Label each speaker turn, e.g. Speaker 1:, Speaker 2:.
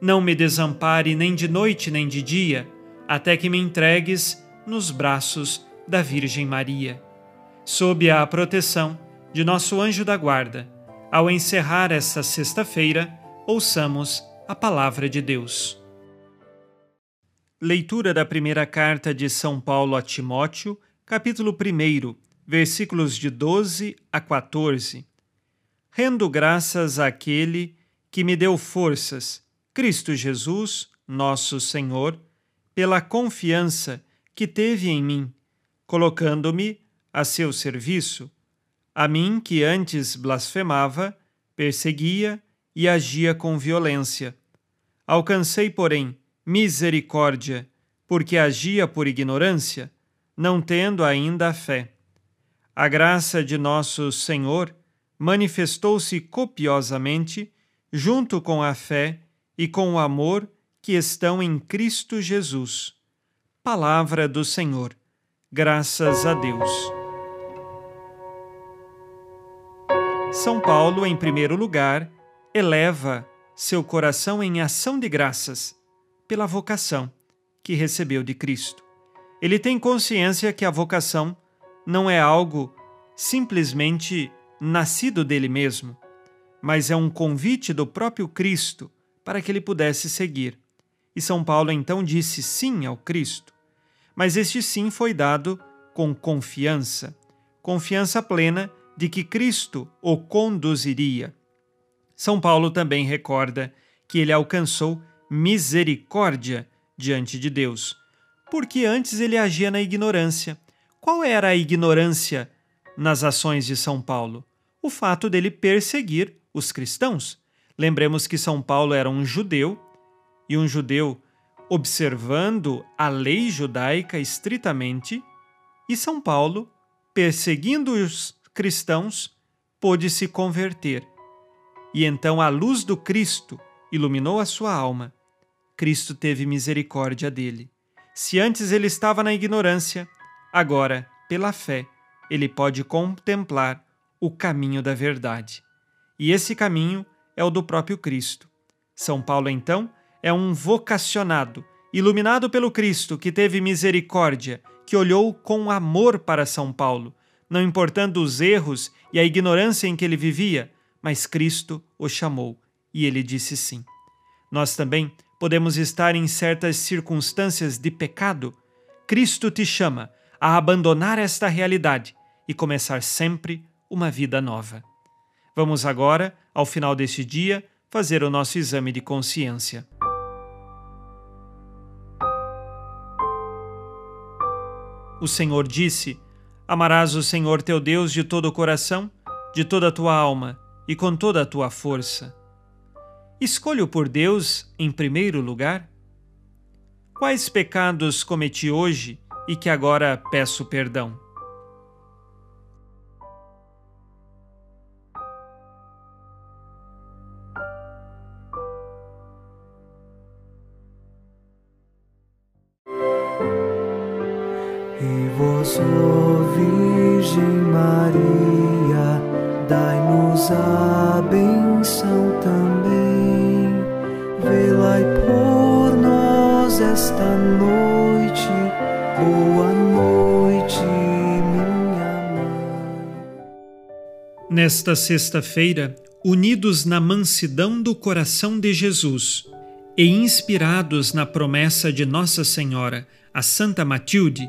Speaker 1: não me desampare nem de noite nem de dia, até que me entregues nos braços da Virgem Maria. Sob a proteção de nosso anjo da guarda, ao encerrar esta sexta-feira, ouçamos a palavra de Deus. Leitura da primeira carta de São Paulo a Timóteo, capítulo 1, versículos de 12 a 14. Rendo graças àquele que me deu forças, Cristo Jesus, nosso Senhor, pela confiança que teve em mim, colocando-me a seu serviço a mim que antes blasfemava, perseguia e agia com violência. Alcancei, porém, misericórdia, porque agia por ignorância, não tendo ainda a fé. A graça de nosso Senhor manifestou-se copiosamente, junto com a fé e com o amor que estão em Cristo Jesus. Palavra do Senhor. Graças a Deus. São Paulo, em primeiro lugar, eleva seu coração em ação de graças pela vocação que recebeu de Cristo. Ele tem consciência que a vocação não é algo simplesmente nascido dele mesmo, mas é um convite do próprio Cristo para que ele pudesse seguir. E São Paulo então disse sim ao Cristo. Mas este sim foi dado com confiança, confiança plena de que Cristo o conduziria. São Paulo também recorda que ele alcançou misericórdia diante de Deus, porque antes ele agia na ignorância. Qual era a ignorância nas ações de São Paulo? O fato dele perseguir os cristãos. Lembremos que São Paulo era um judeu e um judeu observando a lei judaica estritamente, e São Paulo, perseguindo os cristãos, pôde se converter. E então a luz do Cristo iluminou a sua alma. Cristo teve misericórdia dele. Se antes ele estava na ignorância, agora, pela fé, ele pode contemplar o caminho da verdade. E esse caminho é o do próprio Cristo. São Paulo, então, é um vocacionado, iluminado pelo Cristo, que teve misericórdia, que olhou com amor para São Paulo não importando os erros e a ignorância em que ele vivia, mas Cristo o chamou e ele disse sim. Nós também podemos estar em certas circunstâncias de pecado. Cristo te chama a abandonar esta realidade e começar sempre uma vida nova. Vamos agora, ao final deste dia, fazer o nosso exame de consciência. O Senhor disse: Amarás o Senhor teu Deus de todo o coração, de toda a tua alma e com toda a tua força. Escolho por Deus em primeiro lugar? Quais pecados cometi hoje e que agora peço perdão?
Speaker 2: Vós, ó Virgem Maria, dai-nos a benção também. Velai por nós esta noite. Boa noite, minha mãe.
Speaker 1: Nesta sexta-feira, unidos na mansidão do coração de Jesus e inspirados na promessa de Nossa Senhora, a Santa Matilde,